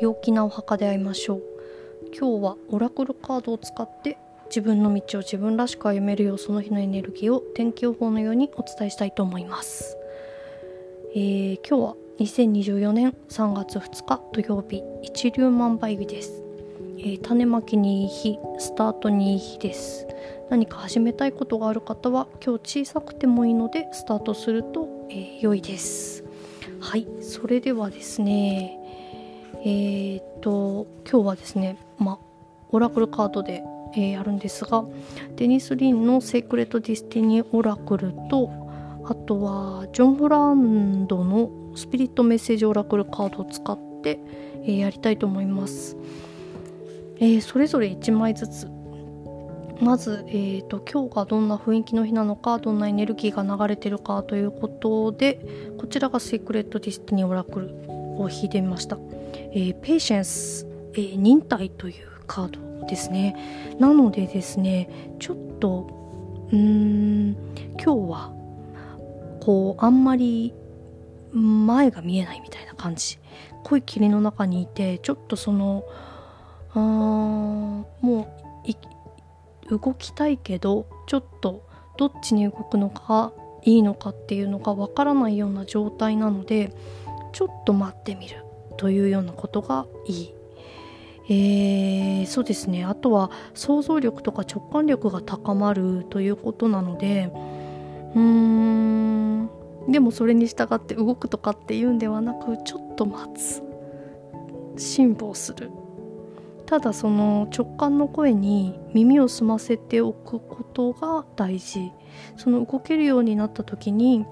陽気なお墓で会いましょう。今日はオラクルカードを使って自分の道を自分らしく歩めるようその日のエネルギーを天気予報のようにお伝えしたいと思います、えー、今日は2024年3月2日土曜日一粒万倍日です、えー、種まきにいい日スタートにいい日です。何か始めたいことがある方は今日小さくてもいいのでスタートすると、えー、良いです。はいそれではですねえー、っと今日はですねまあオラクルカードで、えー、やるんですがデニス・リンの「 Sacred Destiny Oracle」とあとはジョン・ホランドの「 Spirit Message Oracle」カードを使って、え、やりたいと思います、え、それぞれ1枚ずつ。まず、えーと、今日がどんな雰囲気の日なのかどんなエネルギーが流れてるかということでこちらが Sacred Destiny Oracle。を引いてみました、えー、ペーシェンス、えー、忍耐というカードですね。なのでですねちょっとうーん今日はこうあんまり前が見えないみたいな感じ。濃い霧の中にいてちょっとそのあもう動きたいけどちょっとどっちに動くのがいいのかっていうのがわからないような状態なのでちょっと待ってみるというようなことがいい。えー、そうですね。あとは想像力とか直感力が高まるということなのでうーん。でもそれに従って動くとかっていうんではなくちょっと待つ。辛抱する。ただその直感の声に耳を澄ませておくことが大事。その動けるようになった時に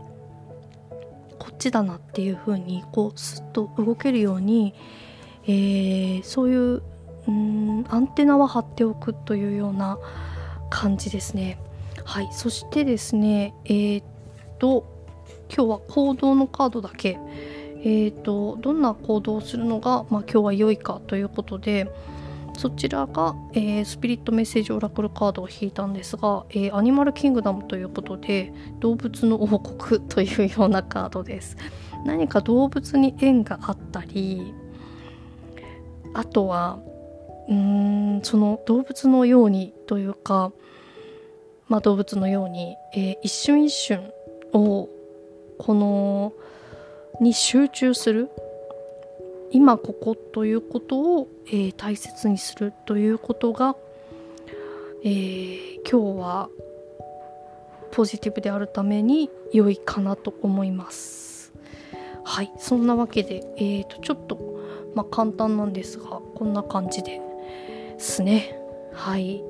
こっちだなっていう風にこうスッと動けるように、えー、そういううんアンテナは張っておくというような感じですね。はい、そしてですねえー、っと今日は行動のカードだけえーと、どんな行動をするのが、まあ、今日は良いかということでそちらが、えー、スピリットメッセージオラクルカードを引いたんですが、えー、アニマルキングダムということで動物の王国というようなカードです。何か動物に縁があったりあとはうーんその動物のようにというか、まあ、動物のように、えー、一瞬一瞬をこのに集中する今ここということを、えー、大切にするということが、えー、今日はポジティブであるために良いかなと思います。はいそんなわけで、えーと、ちょっと、まあ、簡単なんですがこんな感じですね。はい。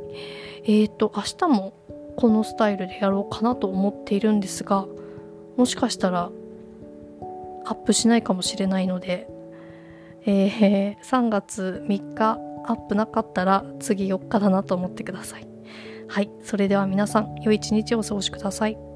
えーと明日もこのスタイルでやろうかなと思っているんですがもしかしたらアップしないかもしれないのでえー、3月3日アップなかったら次4日だなと思ってください。はい、それでは皆さん良い一日をお過ごしください。